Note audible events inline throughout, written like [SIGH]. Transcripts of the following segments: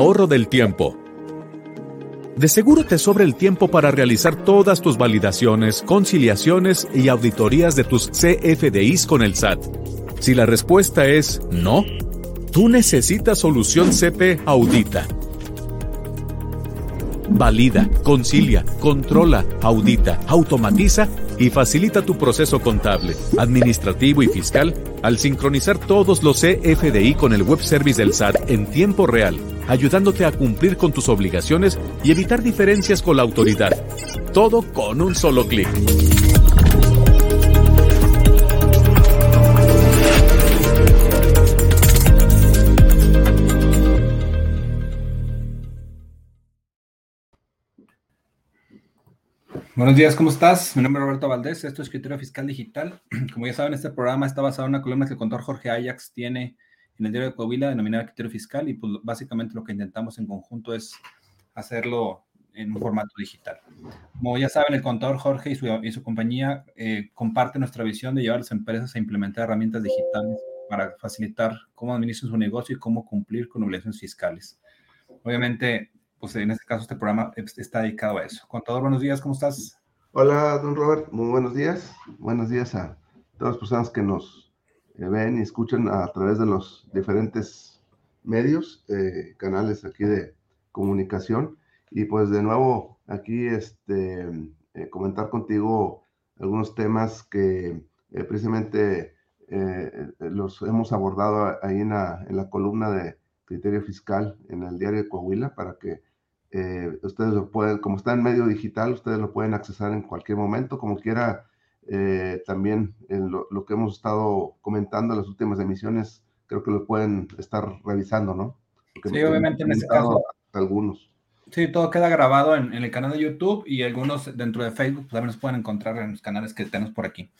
ahorro del tiempo. De seguro te sobra el tiempo para realizar todas tus validaciones, conciliaciones y auditorías de tus CFDIs con el SAT. Si la respuesta es no, tú necesitas solución CP Audita. Valida, concilia, controla, audita, automatiza y facilita tu proceso contable, administrativo y fiscal al sincronizar todos los CFDI con el web service del SAT en tiempo real, ayudándote a cumplir con tus obligaciones y evitar diferencias con la autoridad. Todo con un solo clic. Buenos días, ¿cómo estás? Mi nombre es Roberto Valdés, esto es Escritorio Fiscal Digital. [CLEARS THROAT] Como ya saben, este programa está basado en una columna que el contador Jorge Ajax tiene en el diario de Coahuila denominada Criterio Fiscal y pues básicamente lo que intentamos en conjunto es hacerlo en un formato digital. Como ya saben, el contador Jorge y su, y su compañía eh, comparten nuestra visión de llevar a las empresas a implementar herramientas digitales para facilitar cómo administrar su negocio y cómo cumplir con obligaciones fiscales. Obviamente, pues en este caso este programa está dedicado a eso. Contador, buenos días, ¿cómo estás? Hola, don Robert, muy buenos días. Buenos días a todas las personas que nos eh, ven y escuchan a través de los diferentes medios, eh, canales aquí de comunicación. Y pues de nuevo aquí este, eh, comentar contigo algunos temas que precisamente los hemos abordado ahí en la, en la columna de criterio fiscal en el diario de Coahuila para que eh, ustedes lo pueden, como está en medio digital, ustedes lo pueden accesar en cualquier momento, como quiera. Eh, también en lo, que hemos estado comentando en las últimas emisiones, creo que lo pueden estar revisando, ¿no? sí, obviamente en este caso. Algunos. Sí, todo queda grabado en, el canal de YouTube y algunos dentro de Facebook pues, también los pueden encontrar en los canales que tenemos por aquí.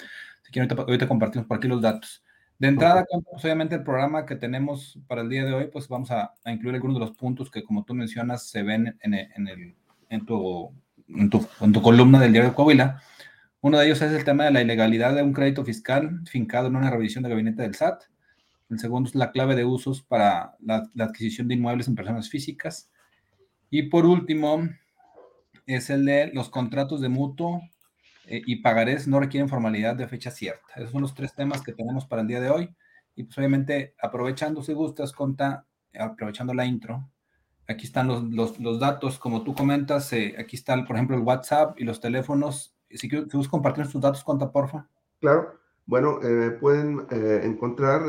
Así que ahorita, ahorita compartimos por aquí los datos. De entrada, pues, obviamente el programa que tenemos para el día de hoy, pues vamos a, incluir algunos de los puntos que, como tú mencionas, se ven en, el, en, tu, en, tu, columna del diario de Coahuila. Uno de ellos es el tema de la ilegalidad de un crédito fiscal fincado en una revisión de gabinete del SAT. El segundo es la clave de usos para la, la adquisición de inmuebles en personas físicas. Y por último, es el de los contratos de mutuo y pagarés no requieren formalidad de fecha cierta. Esos son los tres temas que tenemos para el día de hoy. Y pues obviamente, aprovechando si gustas, conta, aprovechando la intro, aquí están los, los, los datos, como tú comentas, eh, aquí está, por ejemplo, el WhatsApp y los teléfonos. Si quieres compartir tus datos, conta, porfa. Claro. Bueno, eh, pueden encontrar,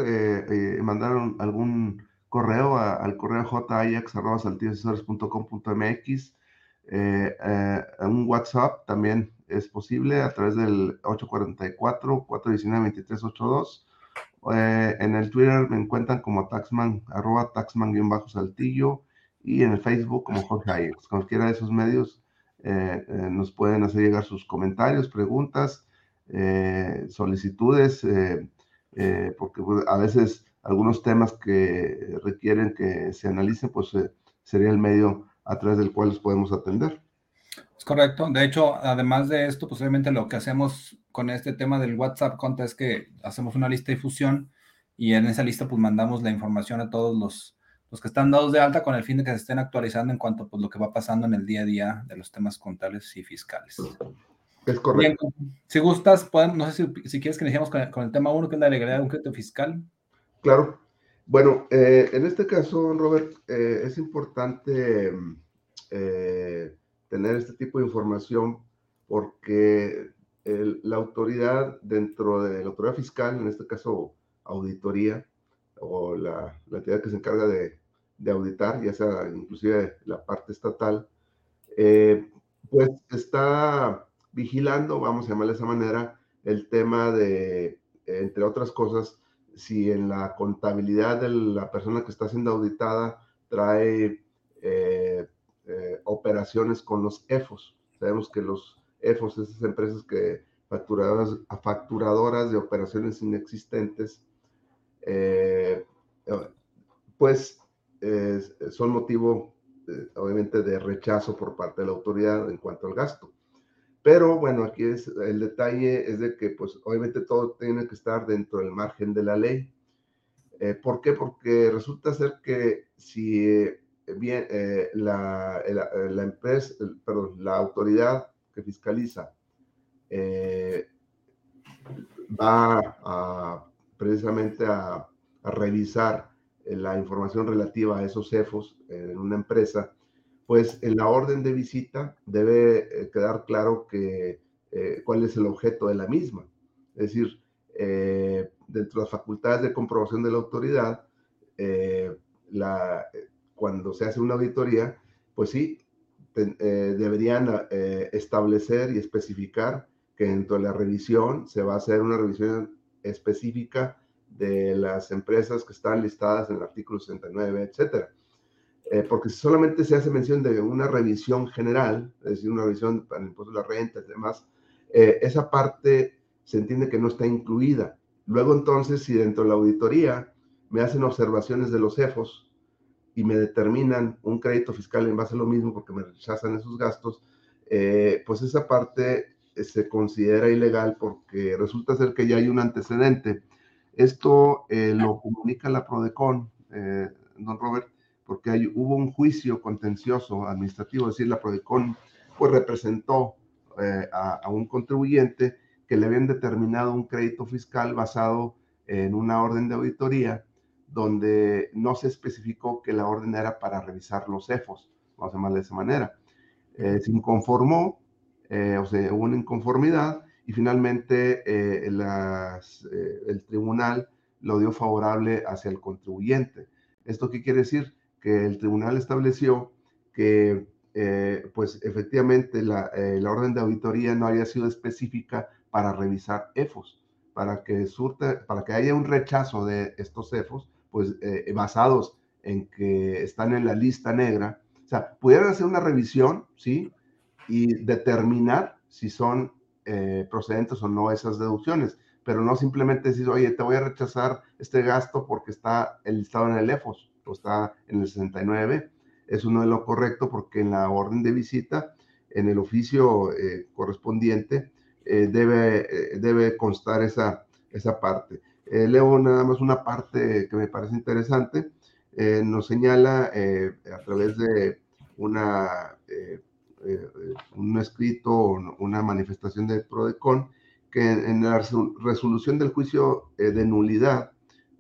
mandar algún correo al correo jax.com.mx, un WhatsApp también es posible a través del 844-419-2382. Eh, en el Twitter me encuentran como Taxman, arroba Taxman-Saltillo y en el Facebook como Jorge Ayex. Cualquiera de esos medios eh, eh, nos pueden hacer llegar sus comentarios, preguntas, solicitudes, porque pues, a veces algunos temas que requieren que se analicen, pues sería el medio a través del cual los podemos atender. Es correcto. De hecho, además de esto, pues obviamente lo que hacemos con este tema del WhatsApp Conta es que hacemos una lista de difusión y en esa lista pues mandamos la información a todos los, los que están dados de alta con el fin de que se estén actualizando en cuanto a pues, lo que va pasando en el día a día de los temas contables y fiscales. Es correcto. si gustas, no sé si, quieres que iniciemos con, el tema uno, que es la legalidad de un crédito fiscal. Claro. Bueno, eh, en este caso, Robert, eh, es importante eh, tener este tipo de información porque la autoridad dentro de la autoridad fiscal, en este caso auditoría, o la, la entidad que se encarga de, auditar, ya sea inclusive la parte estatal, eh, pues está vigilando, vamos a llamarle de esa manera, el tema de, entre otras cosas, si en la contabilidad de la persona que está siendo auditada trae eh, operaciones con los EFOS. Sabemos que los EFOS, esas empresas que facturadoras, facturadoras de operaciones inexistentes, eh, pues son motivo, eh, obviamente, de rechazo por parte de la autoridad en cuanto al gasto. Pero bueno, aquí es el detalle es de que, pues, obviamente todo tiene que estar dentro del margen de la ley. ¿Por qué? Porque resulta ser que si bien, la, la, empresa, perdón, la autoridad que fiscaliza va a, precisamente a, revisar la información relativa a esos CEFOS en una empresa, pues en la orden de visita debe quedar claro que cuál es el objeto de la misma. Es decir, eh, dentro de las facultades de comprobación de la autoridad, eh, la, cuando se hace una auditoría, pues sí, eh, deberían establecer y especificar que dentro de la revisión se va a hacer una revisión específica de las empresas que están listadas en el artículo 69, etcétera. porque si solamente se hace mención de una revisión general, es decir, una revisión para el impuesto de la renta y demás, esa parte se entiende que no está incluida. Luego entonces, si dentro de la auditoría me hacen observaciones de los CEFOS y me determinan un crédito fiscal en base a lo mismo porque me rechazan esos gastos, eh, pues esa parte eh, se considera ilegal porque resulta ser que ya hay un antecedente. Esto eh, lo comunica la PRODECON, don Robert, porque hay, hubo un juicio contencioso administrativo, es decir, la PRODECON pues representó a, a, un contribuyente que le habían determinado un crédito fiscal basado en una orden de auditoría donde no se especificó que la orden era para revisar los CEFOS, vamos a llamarle de esa manera. Eh, se inconformó, eh, o sea, hubo una inconformidad y finalmente eh, el tribunal lo dio favorable hacia el contribuyente. ¿Esto qué quiere decir? Que el tribunal estableció que, pues efectivamente, la, la orden de auditoría no había sido específica para revisar EFOS, para que, surte, para que haya un rechazo de estos EFOS, pues eh, basados en que están en la lista negra. O sea, pudieran hacer una revisión, ¿sí? Y determinar si son eh, procedentes o no esas deducciones, pero no simplemente decir, oye, te voy a rechazar este gasto porque está el listado en el EFOS o está en el 69. Eso no es lo correcto porque en la orden de visita, en el oficio eh, correspondiente, eh, debe, eh, debe constar esa, esa parte. Eh, leo nada más una parte que me parece interesante. nos señala a través de una, un escrito, una manifestación de PRODECON, que en la resolución del juicio de nulidad,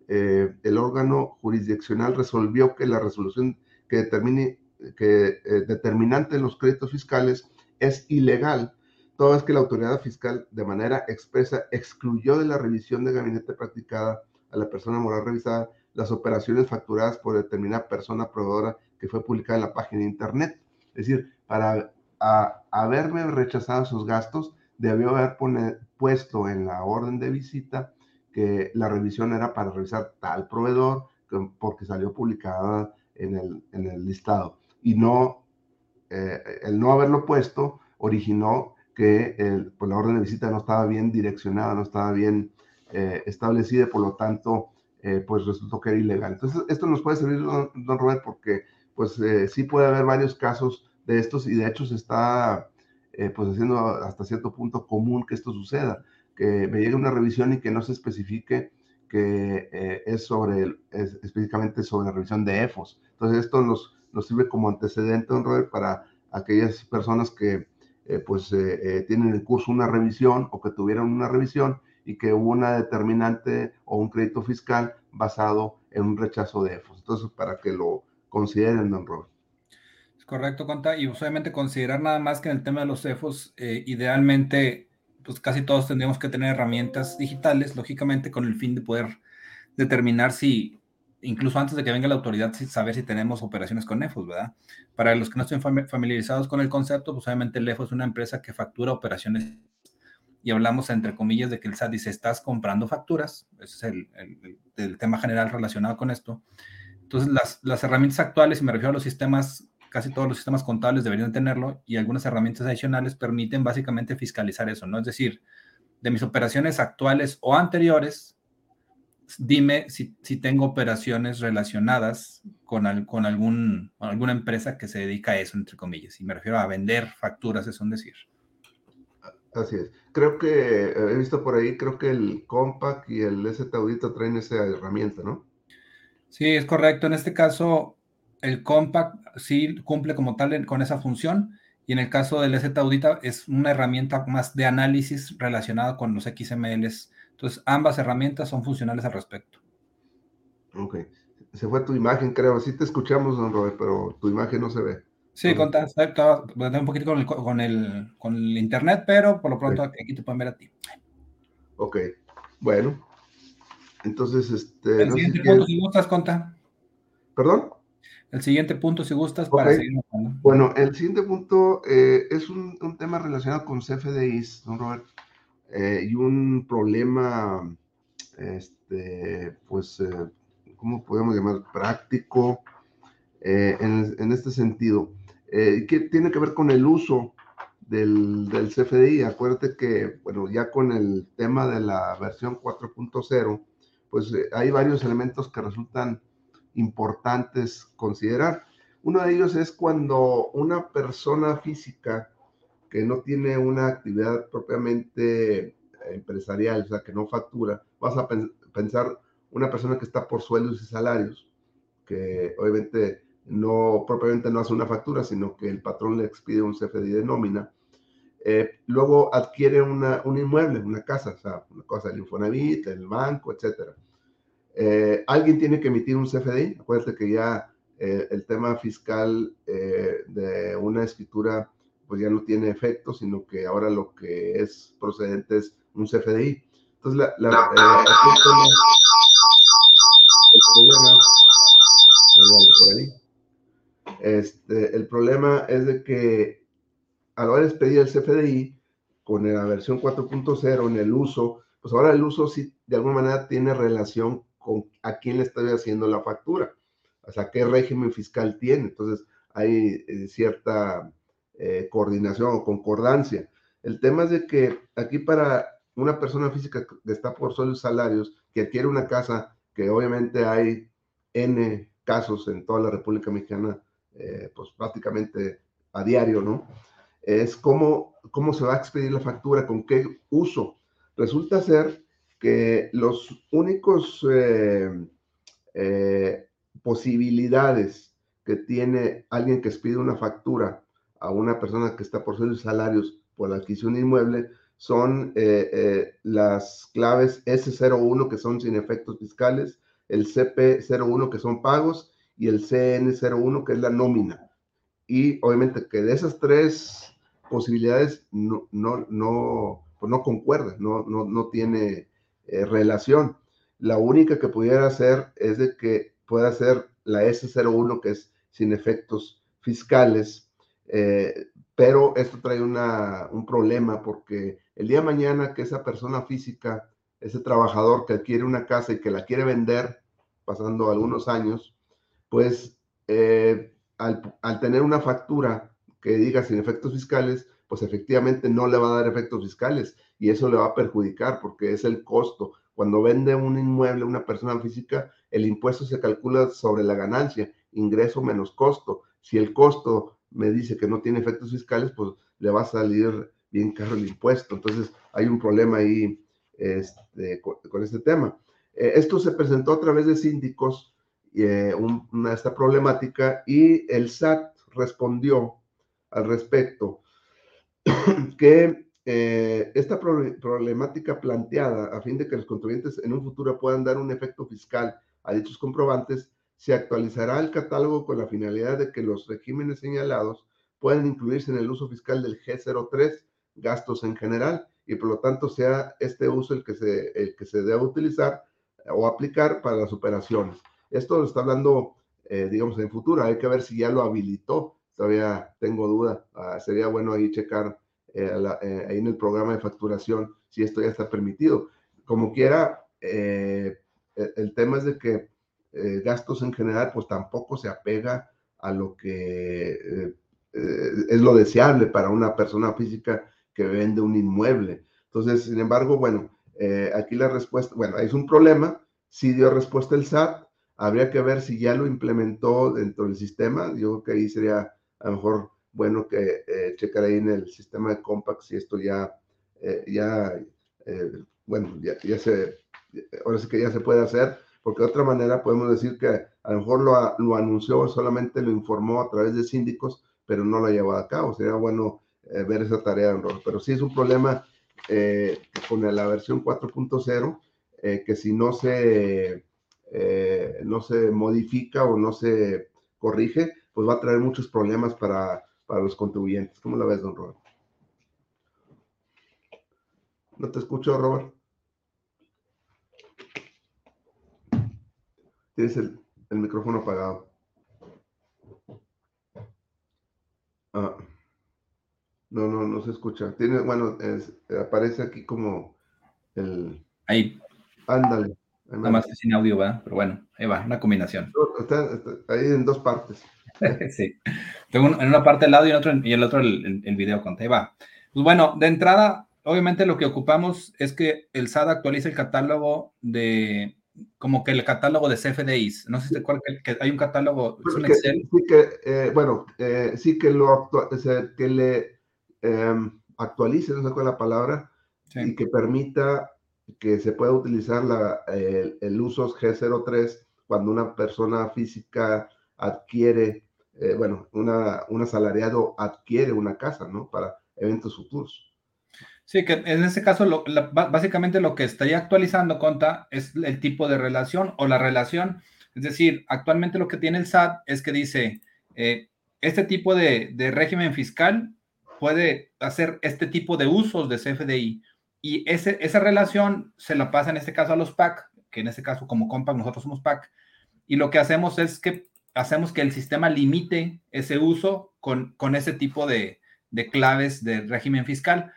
el órgano jurisdiccional resolvió que la resolución que determine que determinante de los créditos fiscales es ilegal toda vez que la autoridad fiscal de manera expresa excluyó de la revisión de gabinete practicada a la persona moral revisada las operaciones facturadas por determinada persona proveedora que fue publicada en la página de internet. Es decir, para haberme rechazado esos gastos, debió haber puesto en la orden de visita que la revisión era para revisar tal proveedor porque salió publicada en el, en el listado. Y no, eh, el no haberlo puesto originó que pues la orden de visita no estaba bien direccionada, no estaba bien eh, establecida, por lo tanto, eh, pues resultó que era ilegal. Entonces, esto nos puede servir, don, Robert, porque pues eh, sí puede haber varios casos de estos y de hecho se está pues haciendo hasta cierto punto común que esto suceda, que me llegue una revisión y que no se especifique que es sobre, específicamente sobre la revisión de EFOS. Entonces, esto nos, nos sirve como antecedente, don Robert, para aquellas personas que eh, pues eh, eh, tienen en curso una revisión o que tuvieron una revisión y que hubo una determinante o un crédito fiscal basado en un rechazo de EFOS. Entonces, para que lo consideren, don Robert. Es correcto, Conta. Y obviamente considerar nada más que en el tema de los EFOS, idealmente, pues casi todos tendríamos que tener herramientas digitales, lógicamente, con el fin de poder determinar si incluso antes de que venga la autoridad, saber si tenemos operaciones con EFOS, ¿verdad? Para los que no estén familiarizados con el concepto, pues obviamente el EFOS es una empresa que factura operaciones y hablamos entre comillas de que el SAT dice, estás comprando facturas, ese es el, tema general relacionado con esto. Entonces, las, las, herramientas actuales, y me refiero a los sistemas, casi todos los sistemas contables deberían tenerlo, y algunas herramientas adicionales permiten básicamente fiscalizar eso, ¿no? Es decir, de mis operaciones actuales o anteriores, dime si, tengo operaciones relacionadas con, con algún, alguna empresa que se dedica a eso, entre comillas. Y me refiero a vender facturas, es un decir. Así es. Creo que eh, he visto por ahí, creo que el Compact y el ST Audito traen esa herramienta, ¿no? Sí, es correcto. En este caso, el Compact sí cumple como tal con esa función y en el caso del SZ Audita es una herramienta más de análisis relacionada con los XMLs. Entonces, ambas herramientas son funcionales al respecto. Ok. Se fue tu imagen, creo. Sí te escuchamos, don Robert, pero tu imagen no se ve. Sí, con, un poquito con el, con, el, con el internet, pero por lo pronto aquí te pueden ver a ti. Ok. Bueno. Entonces, este. El siguiente punto, si gustas, Conta. ¿Perdón? El siguiente punto, si gustas, para seguir Bueno, el siguiente punto eh, es un, un, tema relacionado con CFDIs, don Robert, eh, y un problema, este, pues, eh, ¿cómo podemos llamar? Práctico, en, en, este sentido, que tiene que ver con el uso del, del, CFDI. Acuérdate que, bueno, ya con el tema de la versión 4.0, pues hay varios elementos que resultan importantes considerar. Uno de ellos es cuando una persona física que no tiene una actividad propiamente empresarial, o sea, que no factura, vas a pensar una persona que está por sueldos y salarios, que obviamente no propiamente no hace una factura, sino que el patrón le expide un CFDI de nómina, eh, luego adquiere una, un inmueble, una casa, o sea, una cosa del Infonavit, el banco, etcétera. Eh, alguien tiene que emitir un CFDI. Acuérdate que ya eh, el tema fiscal eh, de una escritura pues ya no tiene efecto, sino que ahora lo que es procedente es un CFDI. Entonces, la, la, este, el problema es de que a la hora el CFDI, con la versión 4.0 en el uso, pues ahora el uso sí de alguna manera tiene relación con a quién le estoy haciendo la factura, o sea, qué régimen fiscal tiene. Entonces, hay eh, cierta eh, coordinación o concordancia. El tema es de que aquí para una persona física que está por sueldos salarios, que adquiere una casa, que obviamente hay N casos en toda la República Mexicana, eh, pues prácticamente a diario, ¿no? Es cómo, cómo se va a expedir la factura, con qué uso. Resulta ser que los únicos eh, posibilidades que tiene alguien que expide una factura a una persona que está por sus salarios por la adquisición de inmueble son eh, las claves S01 que son sin efectos fiscales, el CP01 que son pagos y el CN01 que es la nómina. Y obviamente que de esas tres posibilidades no, no, no, pues no concuerda, no, no, no tiene eh, relación. La única que pudiera hacer es de que pueda ser la S01, que es sin efectos fiscales, eh, pero esto trae una, un problema porque el día de mañana que esa persona física, ese trabajador que adquiere una casa y que la quiere vender, pasando algunos años, pues eh, al, al, tener una factura que diga sin efectos fiscales, pues efectivamente no le va a dar efectos fiscales y eso le va a perjudicar porque es el costo. Cuando vende un inmueble una persona física, el impuesto se calcula sobre la ganancia, ingreso menos costo. Si el costo me dice que no tiene efectos fiscales, pues le va a salir bien caro el impuesto. Entonces hay un problema ahí este, con, este tema. Eh, esto se presentó a través de síndicos, eh, una, esta problemática, y el SAT respondió al respecto [CLEARS THROAT] que eh, esta problemática planteada a fin de que los contribuyentes en un futuro puedan dar un efecto fiscal a dichos comprobantes, se actualizará el catálogo con la finalidad de que los regímenes señalados puedan incluirse en el uso fiscal del G03, gastos en general, y por lo tanto sea este uso el que se, el que se debe utilizar o aplicar para las operaciones. Esto lo está hablando, eh, digamos, en futuro. Hay que ver si ya lo habilitó todavía tengo duda. Ah, sería bueno ahí checar eh, eh, ahí en el programa de facturación si esto ya está permitido. Como quiera, eh, el, tema es de que gastos en general pues tampoco se apega a lo que es lo deseable para una persona física que vende un inmueble. Entonces, sin embargo, bueno, aquí la respuesta, bueno, es un problema, si dio respuesta el SAT, habría que ver si ya lo implementó dentro del sistema, yo creo que ahí sería a lo mejor bueno que eh, checar ahí en el sistema de Compact si esto ya, eh, ya eh, bueno, ya, ya, se, ahora sí que ya se puede hacer, porque de otra manera podemos decir que a lo mejor lo, lo anunció, solamente lo informó a través de síndicos, pero no lo llevado a cabo. Sería bueno eh, ver esa tarea, pero sí es un problema eh, con la versión 4.0, eh, que si no se, no se modifica o no se corrige, pues va a traer muchos problemas para, para los contribuyentes. ¿Cómo la ves, don Robert? No te escucho, Robert. Tienes el, el micrófono apagado. Ah. No, no, no se escucha. Tiene, bueno, aparece aquí como el. Ahí. Ándale. Nada más que sin audio va, pero bueno, ahí va, una combinación. Está, ahí en dos partes. [LAUGHS] sí. Tengo en una parte el audio y en, otro, y el otro el, el, video con. Ahí va. Pues bueno, de entrada, obviamente lo que ocupamos es que el SAT actualice el catálogo de, como que el catálogo de CFDIs. No sé si te acuerdas que, hay un catálogo, es un Excel. Sí que, eh, bueno, eh, sí que lo que le em, actualice, no sé cuál es la palabra, y que permita que se pueda utilizar la, el, el uso G03 cuando una persona física adquiere, eh, bueno, una, un asalariado adquiere una casa, ¿no? Para eventos futuros. Sí, que en este caso, lo, básicamente lo que estaría actualizando, Conta, es el tipo de relación o la relación. Es decir, actualmente lo que tiene el SAT es que dice, eh, este tipo de, de, régimen fiscal puede hacer este tipo de usos de CFDI y ese, esa relación se la pasa en este caso a los PAC, que en este caso como COMPAC nosotros somos PAC, y lo que hacemos es que hacemos que el sistema limite ese uso con, con ese tipo de, de claves de régimen fiscal.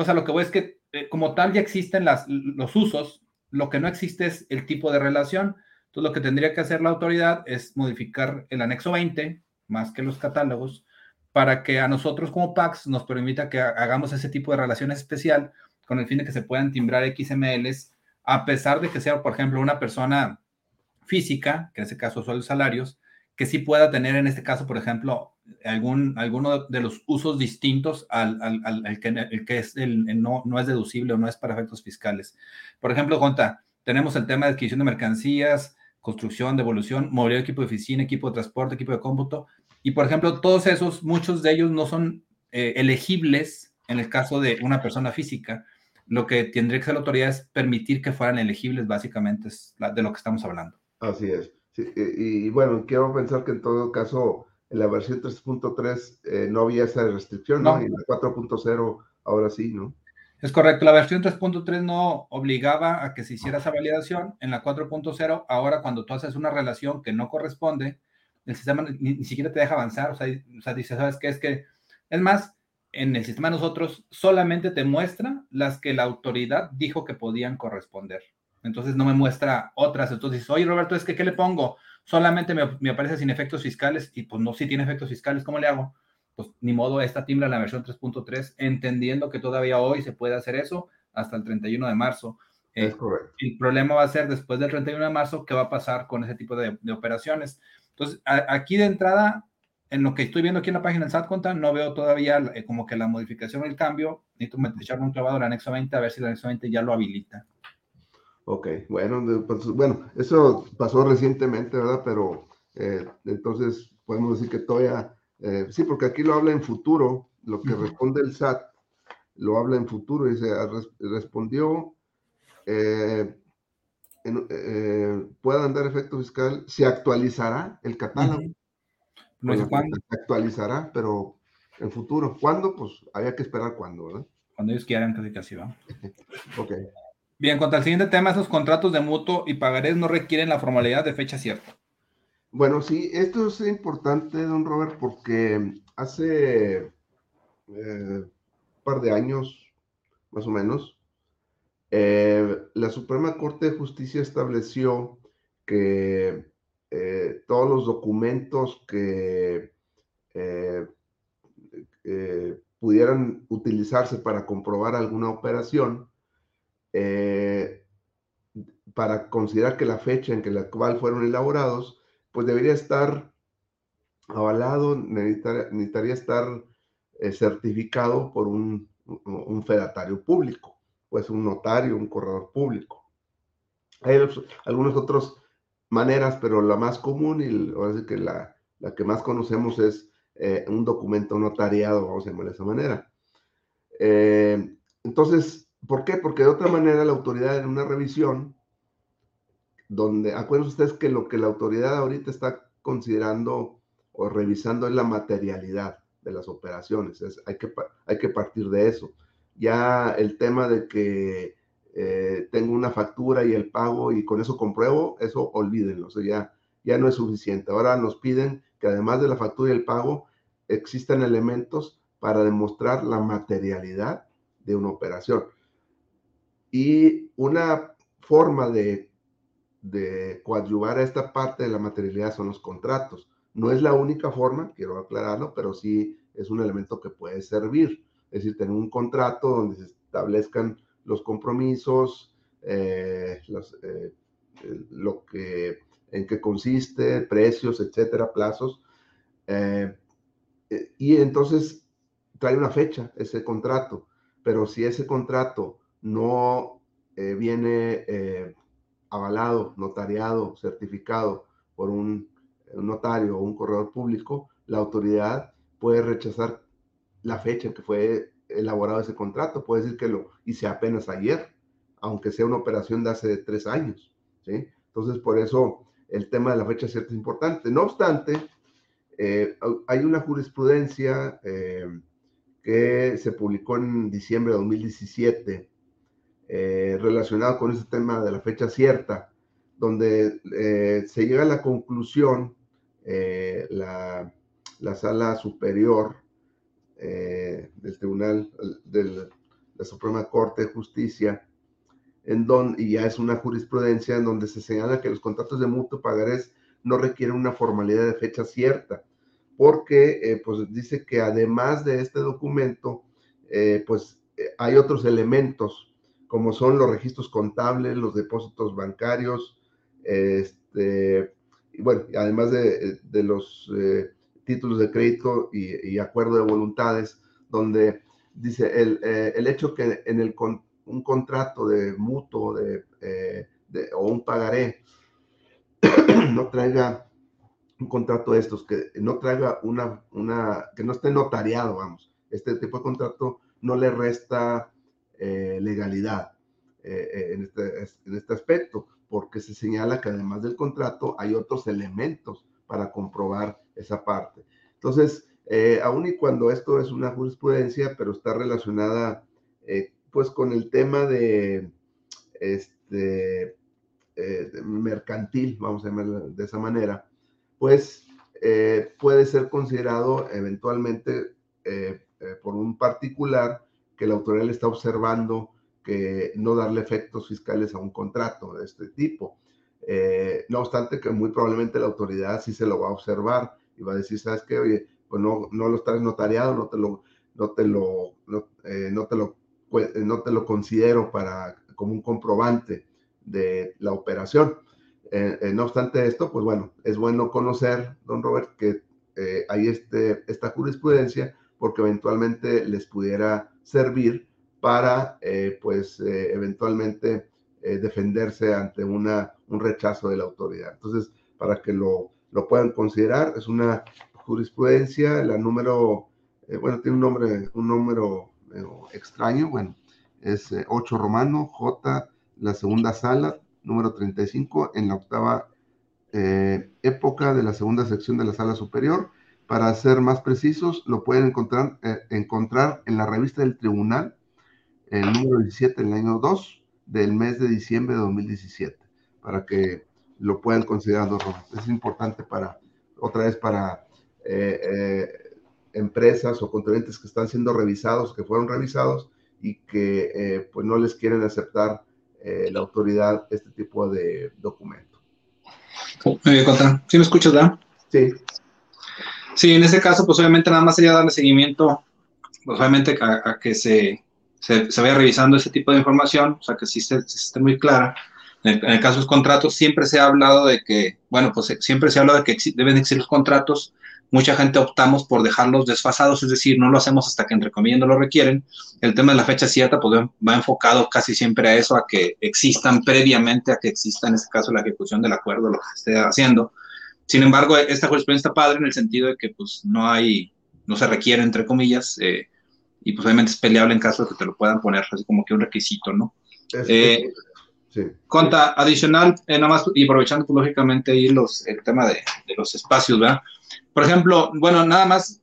Entonces, a lo que voy es que eh, como tal ya existen los usos, lo que no existe es el tipo de relación. Entonces, lo que tendría que hacer la autoridad es modificar el anexo 20, más que los catálogos, para que a nosotros como PACS nos permita que hagamos ese tipo de relación especial con el fin de que se puedan timbrar XMLs, a pesar de que sea, por ejemplo, una persona física, que en este caso son los salarios, que sí pueda tener en este caso, por ejemplo, algún, alguno de los usos distintos al, al, al, que, el que es el, no, no es deducible o no es para efectos fiscales. Por ejemplo, Conta, tenemos el tema de adquisición de mercancías, construcción, devolución, movilidad de equipo de oficina, equipo de transporte, equipo de cómputo. Y, por ejemplo, todos esos, muchos de ellos no son eh, elegibles en el caso de una persona física. Lo que tendría que hacer la autoridad es permitir que fueran elegibles, básicamente, es de lo que estamos hablando. Así es y, bueno, quiero pensar que en todo caso, en la versión 3.3 eh, no había esa restricción, ¿no? Y en la 4.0 ahora sí, ¿no? Es correcto, la versión 3.3 no obligaba a que se hiciera esa validación. En la 4.0, ahora cuando tú haces una relación que no corresponde, el sistema ni, siquiera te deja avanzar. O sea, o sea, dice, ¿sabes qué? Es que, es más, en el sistema de nosotros solamente te muestra las que la autoridad dijo que podían corresponder. Entonces no me muestra otras. Entonces oye Roberto, es que ¿qué le pongo? Solamente me, aparece sin efectos fiscales y pues no, si tiene efectos fiscales, ¿cómo le hago? Pues ni modo, esta timbra la versión 3.3, entendiendo que todavía hoy se puede hacer eso hasta el 31 de marzo. Es correcto. El problema va a ser después del 31 de marzo, ¿qué va a pasar con ese tipo de, operaciones? Entonces, aquí de entrada, en lo que estoy viendo aquí en la página del SAT no veo todavía eh, como que la modificación o el cambio. Necesito echarme un clavado al anexo 20 a ver si el anexo 20 ya lo habilita. Ok, bueno, pues, bueno, eso pasó recientemente, ¿verdad? Pero eh, entonces podemos decir que todavía, eh, sí, porque aquí lo habla en futuro, lo que responde el SAT, lo habla en futuro, y se respondió, eh, puedan dar efecto fiscal, se actualizará el catálogo. No sé cuándo. Se actualizará, pero en futuro. ¿Cuándo? Pues había que esperar cuándo, ¿verdad? Cuando ellos quieran, casi casi va. [LAUGHS] ok. Bien, contra el siguiente tema, esos contratos de mutuo y pagarés no requieren la formalidad de fecha cierta. Bueno, sí, esto es importante, don Robert, porque hace eh, un par de años, más o menos, eh, la Suprema Corte de Justicia estableció que eh, todos los documentos que pudieran utilizarse para comprobar alguna operación eh, para considerar que la fecha en que la cual fueron elaborados, pues debería estar avalado, necesitaría, estar eh, certificado por un, un, fedatario público, pues un notario, un corredor público. Hay algunos otros maneras, pero la más común y que la, la que más conocemos es eh, un documento notariado, vamos a llamarlo de esa manera. Entonces, ¿por qué? Porque de otra manera la autoridad en una revisión, donde, acuérdense ustedes que lo que la autoridad ahorita está considerando o revisando es la materialidad de las operaciones, hay, que, hay que partir de eso. Ya el tema de que eh, tengo una factura y el pago y con eso compruebo, eso olvídenlo, o sea, ya, ya no es suficiente. Ahora nos piden que además de la factura y el pago, existan elementos para demostrar la materialidad de una operación. Y una forma de, de coadyuvar a esta parte de la materialidad son los contratos. No es la única forma, quiero aclararlo, pero sí es un elemento que puede servir. Es decir, tener un contrato donde se establezcan los compromisos, eh, eh, lo que, en qué consiste, precios, etcétera, plazos. Eh, y entonces trae una fecha ese contrato, pero si ese contrato no viene avalado, notariado, certificado por un, un notario o un corredor público, la autoridad puede rechazar la fecha en que fue elaborado ese contrato, puede decir que lo hice apenas ayer, aunque sea una operación de hace tres años, ¿sí? Entonces, por eso el tema de la fecha es importante. No obstante, eh, hay una jurisprudencia eh, que se publicó en diciembre de 2017 eh, relacionado con ese tema de la fecha cierta, donde se llega a la conclusión, la, la sala superior eh, del Tribunal de la Suprema Corte de Justicia, en y ya es una jurisprudencia en donde se señala que los contratos de mutuo pagarés no requieren una formalidad de fecha cierta, porque eh, pues dice que además de este documento, eh, pues hay otros elementos, como son los registros contables, los depósitos bancarios, este, y bueno, además de, los títulos de crédito y, acuerdo de voluntades, donde dice el, eh, el hecho que en el un contrato de mutuo de, eh, o un pagaré [CLEARS THROAT] no traiga un contrato de estos, que no traiga una, una, que no esté notariado, vamos, este tipo de contrato no le resta eh, legalidad en, este, en este aspecto, porque se señala que además del contrato hay otros elementos para comprobar esa parte. Entonces, eh, aun y cuando esto es una jurisprudencia, pero está relacionada eh, pues con el tema de este eh, mercantil, vamos a llamarlo de esa manera, pues puede ser considerado eventualmente por un particular que la autoridad le está observando que no darle efectos fiscales a un contrato de este tipo. Eh, no obstante que muy probablemente la autoridad sí se lo va a observar y va a decir, ¿sabes qué? Oye, pues no, no lo estás notariado, no te lo, no te lo, no, eh, te lo, no te lo considero para, como un comprobante de la operación. Eh, no obstante esto, pues bueno, es bueno conocer, don Robert, que hay este, esta jurisprudencia porque eventualmente les pudiera servir para, pues, eventualmente eh, defenderse ante una, un rechazo de la autoridad. Entonces, para que lo, lo puedan considerar, es una jurisprudencia, la número, eh, bueno, tiene un nombre, un número eh, extraño, bueno, es 8 romano, J, la segunda sala, número 35, en la octava época de la segunda sección de la sala superior. Para ser más precisos, lo pueden encontrar, encontrar en la revista del tribunal, el número 17, en el año 2, del mes de diciembre de 2017, para que lo puedan considerar, Es importante para, otra vez, para eh, eh, empresas o contribuyentes que están siendo revisados, que fueron revisados y que eh, pues no les quieren aceptar la autoridad este tipo de documento. ¿Sí me escuchas, Dan? Sí. Sí, en este caso, pues obviamente nada más sería darle seguimiento, pues obviamente a que se se, vaya revisando ese tipo de información, o sea, que sí esté, muy clara. En el, caso de los contratos, siempre se ha hablado de que, bueno, pues siempre se habla de que deben existir los contratos mucha gente optamos por dejarlos desfasados, es decir, no lo hacemos hasta que entre comillas no lo requieren. El tema de la fecha cierta pues va enfocado casi siempre a eso, a que existan previamente, a que exista en este caso la ejecución del acuerdo, lo que esté haciendo. Sin embargo, esta jurisprudencia está padre en el sentido de que pues no hay, no se requiere entre comillas, eh, y pues obviamente es peleable en caso de que te lo puedan poner así como que un requisito, ¿no? Eh, sí. Conta adicional, eh, nada más, y aprovechando pues, lógicamente ahí los, el tema de, de los espacios, ¿verdad? Por ejemplo, bueno, nada más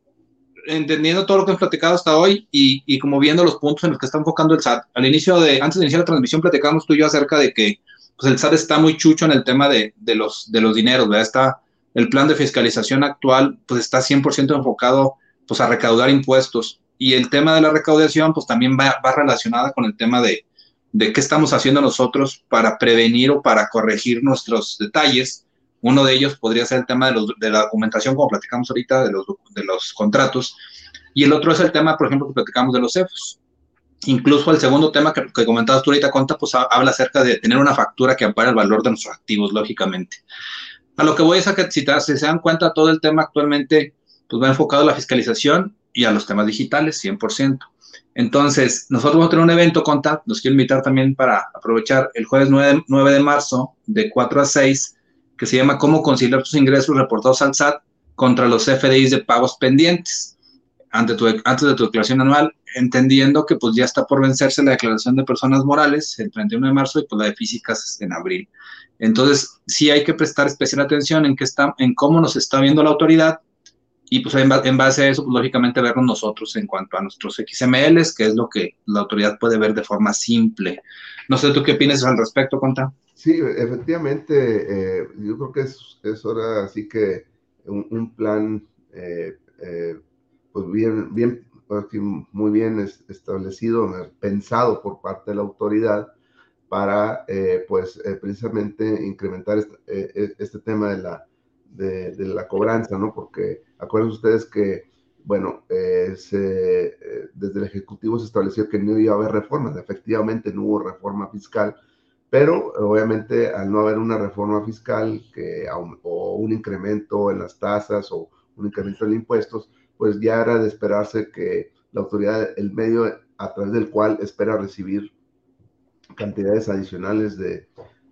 entendiendo todo lo que hemos platicado hasta hoy y, y, como viendo los puntos en los que está enfocando el SAT. Al inicio de, antes de iniciar la transmisión, platicamos tú y yo acerca de que pues, el SAT está muy chucho en el tema de, de los, de los dineros, ¿verdad? Está, el plan de fiscalización actual, pues está 100% enfocado, pues a recaudar impuestos. Y el tema de la recaudación, pues también va, va relacionada con el tema de, de qué estamos haciendo nosotros para prevenir o para corregir nuestros detalles uno de ellos podría ser el tema de, la documentación, como platicamos ahorita, de los, de los contratos. Y el otro es el tema, por ejemplo, que platicamos de los CEFOS. Incluso el segundo tema que, comentabas tú ahorita, Conta, pues habla acerca de tener una factura que ampare el valor de nuestros activos, lógicamente. A lo que voy es a que si, se dan cuenta, todo el tema actualmente pues va enfocado a la fiscalización y a los temas digitales, 100%. Entonces, nosotros vamos a tener un evento, Conta, los quiero invitar también para aprovechar el jueves 9, 9 de marzo, de 4 a 6, que se llama Cómo conciliar tus ingresos reportados al SAT contra los FDIs de pagos pendientes ante tu, antes de tu declaración anual, entendiendo que pues ya está por vencerse la declaración de personas morales el 31 de marzo y pues la de físicas en abril. Entonces, sí hay que prestar especial atención en, qué está, en cómo nos está viendo la autoridad y pues en, base a eso, pues lógicamente vernos nosotros en cuanto a nuestros XMLs, que es lo que la autoridad puede ver de forma simple. No sé, ¿tú qué opinas al respecto, Conta? Sí, efectivamente, eh, yo creo que es, es hora así que un, plan eh, eh, pues bien, bien, muy bien establecido, pensado por parte de la autoridad para pues precisamente incrementar este, este, tema de la, de, la cobranza, ¿no? Porque acuerden ustedes que, bueno, desde el Ejecutivo se estableció que no iba a haber reformas, efectivamente no hubo reforma fiscal, pero obviamente al no haber una reforma fiscal que, o un incremento en las tasas o un incremento en impuestos, pues ya era de esperarse que la autoridad, el medio a través del cual espera recibir cantidades adicionales de,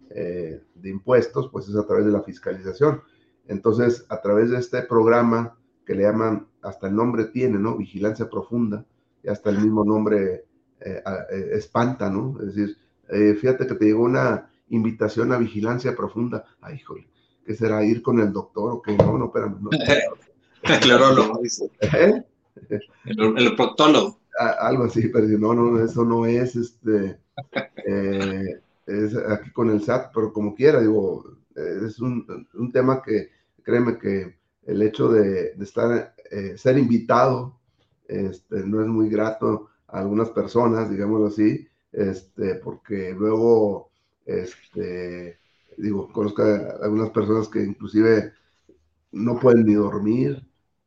eh, de impuestos, pues es a través de la fiscalización. Entonces, a través de este programa que le llaman, hasta el nombre tiene, ¿no? Vigilancia profunda, y hasta el mismo nombre eh, eh, espanta, ¿no? Es decir, fíjate que te llegó una invitación a vigilancia profunda. Ay, híjole, ¿qué será? ¿Ir con el doctor o qué? No, no, espérame. No, [LAUGHS] [LAUGHS] [LAUGHS] ¿Eh? El, el proctólogo. algo así, pero no, no, eso no es este. Eh, es aquí con el SAT, pero como quiera, digo, es un, un tema que, créeme que el hecho de, de estar, ser invitado, este, no es muy grato a algunas personas, digámoslo así, este, porque luego, este, digo, conozco a algunas personas que inclusive no pueden ni dormir,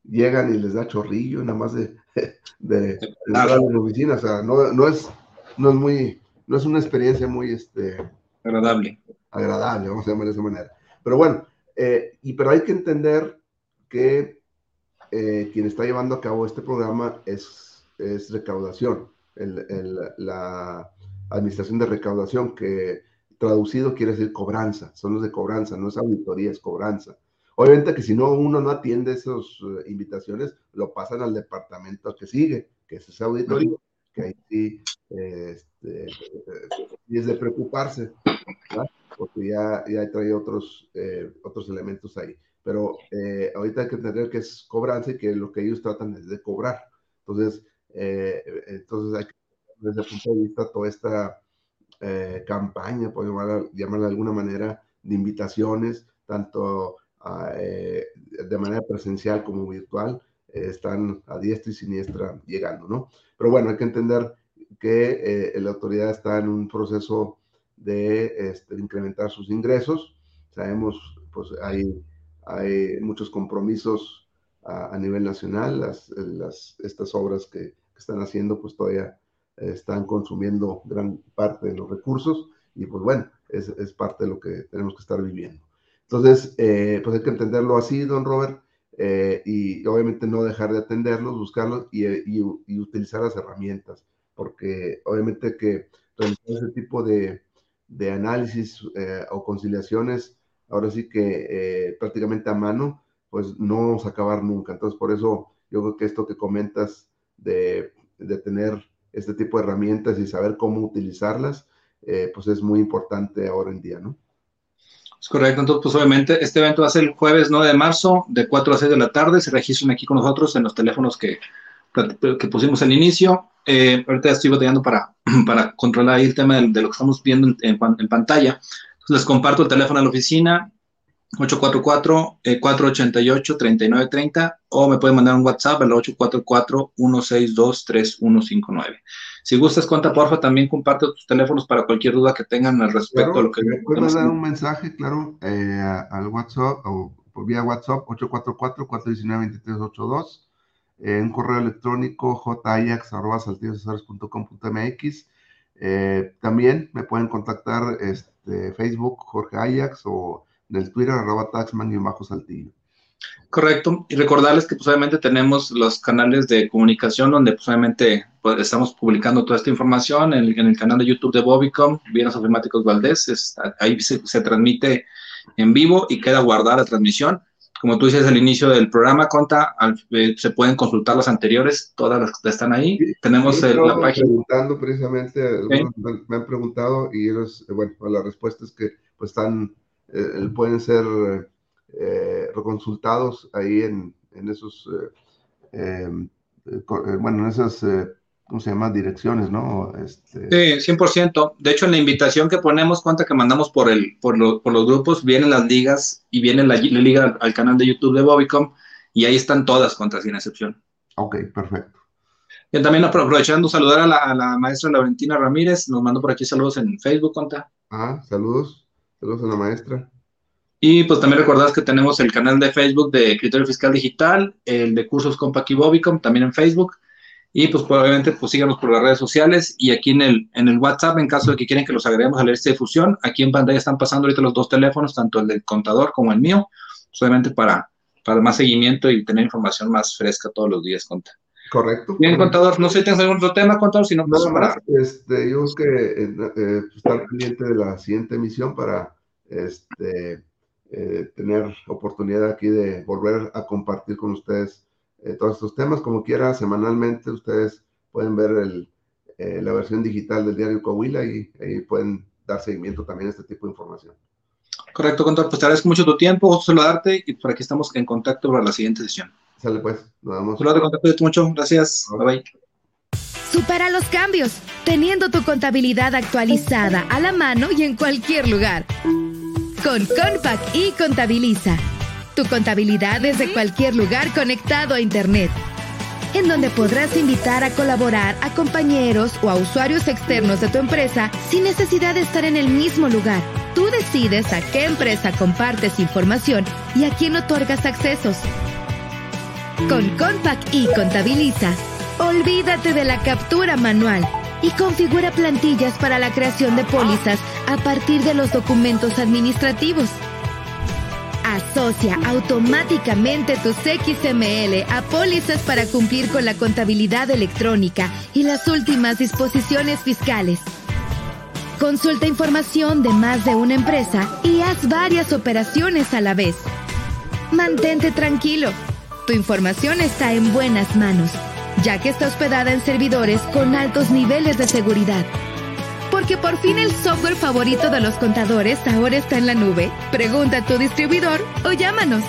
llegan y les da chorrillo nada más de, [LAUGHS] de, a la oficina, o sea, no, no, es, no es muy, no es una experiencia muy, este, agradable. Agradable, vamos a llamar de esa manera. Pero bueno, eh, y pero hay que entender que eh, quien está llevando a cabo este programa es, es recaudación. El, el, la, administración de recaudación, que traducido quiere decir cobranza, son los de cobranza, no es auditoría, es cobranza. Obviamente que si no uno no atiende esas eh, invitaciones, lo pasan al departamento que sigue, que es ese auditoría, que ahí sí este, es de preocuparse, porque ya, ya trae otros, eh, otros elementos ahí. Pero eh, ahorita hay que entender que es cobranza y que lo que ellos tratan es de cobrar. Entonces, entonces hay que desde el punto de vista toda esta eh, campaña, por llamarla, de alguna manera, de invitaciones, tanto eh, de manera presencial como virtual, eh, están a diestra y siniestra llegando, ¿no? Pero bueno, hay que entender que la autoridad está en un proceso de, este, incrementar sus ingresos. Sabemos, pues hay, muchos compromisos a, nivel nacional, las, estas obras que, que están haciendo, pues todavía están consumiendo gran parte de los recursos y pues bueno, es, es parte de lo que tenemos que estar viviendo. Entonces, eh, pues hay que entenderlo así, don Robert. eh, y obviamente no dejar de atenderlos, buscarlos y, y, utilizar las herramientas, porque obviamente que realizar ese tipo de, análisis eh, o conciliaciones, ahora sí que eh, prácticamente a mano, pues no vamos a acabar nunca. Entonces, por eso yo creo que esto que comentas de, de tener este tipo de herramientas y saber cómo utilizarlas, pues es muy importante ahora en día, ¿no? Es correcto, entonces pues obviamente este evento va a ser el jueves 9 de marzo de 4 a 6 de la tarde, se registran aquí con nosotros en los teléfonos que, que pusimos al inicio. Eh, ahorita estoy batallando para, [CLEARS THROAT] para controlar ahí el tema de, lo que estamos viendo en, pantalla. Entonces les comparto el teléfono a la oficina, 844-488-3930 o me pueden mandar un WhatsApp al 844-162-3159. Si gustas, cuenta, porfa, también comparte tus teléfonos para cualquier duda que tengan al respecto a lo que... Me pueden mandar un mensaje, claro, eh, al WhatsApp o por vía WhatsApp 844-419-2382, eh, un correo electrónico jayax.com.mx. Eh, también me pueden contactar este, Facebook Jorge Ajax o del Twitter arroba taxman y bajo saltillo. Correcto. Y recordarles que pues, obviamente tenemos los canales de comunicación donde pues, obviamente pues, estamos publicando toda esta información en, el canal de YouTube de Bobicom, Bienes Informáticos Valdés. ahí se, transmite en vivo y queda guardada la transmisión. Como tú dices al inicio del programa, Conta, eh, se pueden consultar las anteriores, todas las que están ahí. tenemos la página. preguntando precisamente, me han preguntado y ellos, bueno, la respuesta es que pues están, eh, pueden ser eh, reconsultados ahí en, en esos, eh, bueno, en esas, ¿cómo se llama? Direcciones, ¿no? Este... Sí, 100%. De hecho, en la invitación que ponemos, cuenta que mandamos por, el, por, por los grupos, vienen las ligas y viene la, liga al canal de YouTube de Bobicom y ahí están todas, contra sin excepción. Ok, perfecto. Y también aprovechando saludar a la, a la maestra Laurentina Ramírez, nos mandó por aquí saludos en Facebook, conta. Ah, saludos, saludos a la maestra. Y pues también recordad que tenemos el canal de Facebook de Criterio Fiscal Digital, el de Cursos Compact y Bobicom, también en Facebook. Y pues probablemente pues síganos por las redes sociales y aquí en el, en el WhatsApp, en caso de que quieran que los agreguemos a la lista de difusión, aquí en pantalla están pasando ahorita los dos teléfonos, tanto el del contador como el mío, solamente para, para más seguimiento y tener información más fresca todos los días, Conta. Correcto. Bien, contador, no sé si tienes algún otro tema, contador, si no, pues para... Este, yo creo que eh, eh, estar pendiente de la siguiente emisión para este, eh, tener oportunidad aquí de volver a compartir con ustedes todos estos temas. Como quiera, semanalmente ustedes pueden ver el, la versión digital del diario Coahuila y ahí pueden dar seguimiento también a este tipo de información. Correcto, Contador. Pues te agradezco mucho tu tiempo, gusto saludarte y por aquí estamos en contacto para la siguiente sesión. Sale pues, nos vemos. Contacto mucho, gracias. Bye bye. Supera los cambios, teniendo tu contabilidad actualizada a la mano y en cualquier lugar con Compact y Contabiliza. Tu contabilidad desde cualquier lugar conectado a Internet. En donde podrás invitar a colaborar a compañeros o a usuarios externos de tu empresa sin necesidad de estar en el mismo lugar. Tú decides a qué empresa compartes información y a quién otorgas accesos. Con Compact y Contabiliza, olvídate de la captura manual y configura plantillas para la creación de pólizas a partir de los documentos administrativos. Asocia automáticamente tus XML a pólizas para cumplir con la contabilidad electrónica y las últimas disposiciones fiscales. Consulta información de más de una empresa y haz varias operaciones a la vez. Mantente tranquilo. Tu información está en buenas manos ya que está hospedada en servidores con altos niveles de seguridad. Porque por fin el software favorito de los contadores ahora está en la nube. Pregunta a tu distribuidor o llámanos